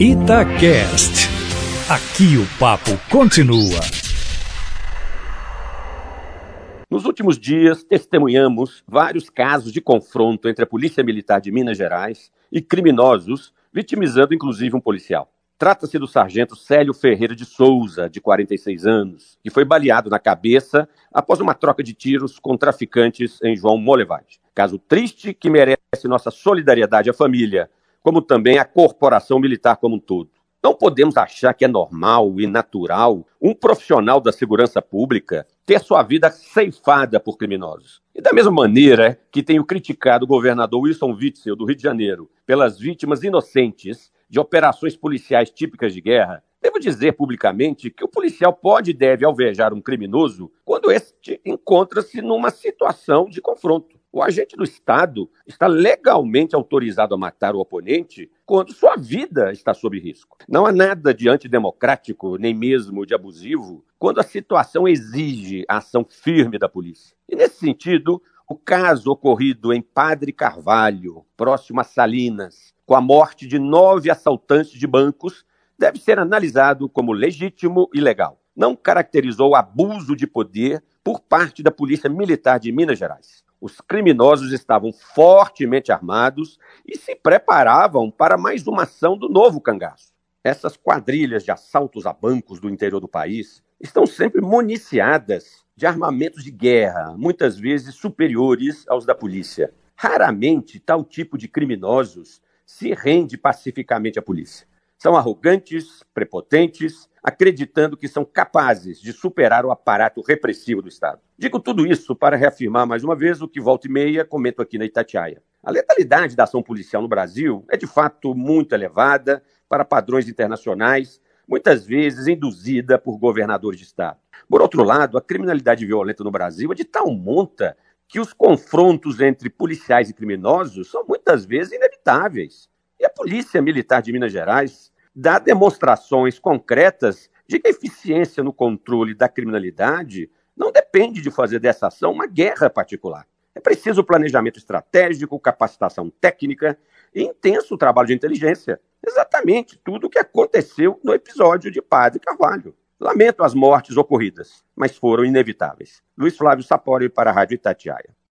Itacast. Aqui o papo continua. Nos últimos dias, testemunhamos vários casos de confronto entre a Polícia Militar de Minas Gerais e criminosos, vitimizando inclusive um policial. Trata-se do sargento Célio Ferreira de Souza, de 46 anos, que foi baleado na cabeça após uma troca de tiros com traficantes em João Molevade. Caso triste que merece nossa solidariedade à família, como também à corporação militar como um todo. Não podemos achar que é normal e natural um profissional da segurança pública ter sua vida ceifada por criminosos. E da mesma maneira que tenho criticado o governador Wilson Witzel do Rio de Janeiro pelas vítimas inocentes de operações policiais típicas de guerra, devo dizer publicamente que o policial pode e deve alvejar um criminoso quando este encontra-se numa situação de confronto. O agente do Estado está legalmente autorizado a matar o oponente quando sua vida está sob risco. Não há nada de antidemocrático, nem mesmo de abusivo, quando a situação exige a ação firme da polícia. E nesse sentido, o caso ocorrido em Padre Carvalho, próximo a Salinas, com a morte de nove assaltantes de bancos, deve ser analisado como legítimo e legal. Não caracterizou abuso de poder por parte da Polícia Militar de Minas Gerais. Os criminosos estavam fortemente armados e se preparavam para mais uma ação do novo cangaço. Essas quadrilhas de assaltos a bancos do interior do país estão sempre municiadas de armamentos de guerra, muitas vezes superiores aos da polícia. Raramente tal tipo de criminosos se rende pacificamente à polícia. São arrogantes, prepotentes acreditando que são capazes de superar o aparato repressivo do Estado. Digo tudo isso para reafirmar mais uma vez o que volta e meia comento aqui na Itatiaia. A letalidade da ação policial no Brasil é de fato muito elevada para padrões internacionais, muitas vezes induzida por governadores de Estado. Por outro lado, a criminalidade violenta no Brasil é de tal monta que os confrontos entre policiais e criminosos são muitas vezes inevitáveis. E a Polícia Militar de Minas Gerais dá demonstrações concretas de que a eficiência no controle da criminalidade não depende de fazer dessa ação uma guerra particular. É preciso planejamento estratégico, capacitação técnica e intenso trabalho de inteligência. Exatamente tudo o que aconteceu no episódio de Padre Carvalho. Lamento as mortes ocorridas, mas foram inevitáveis. Luiz Flávio Sapori para a Rádio Itatiaia.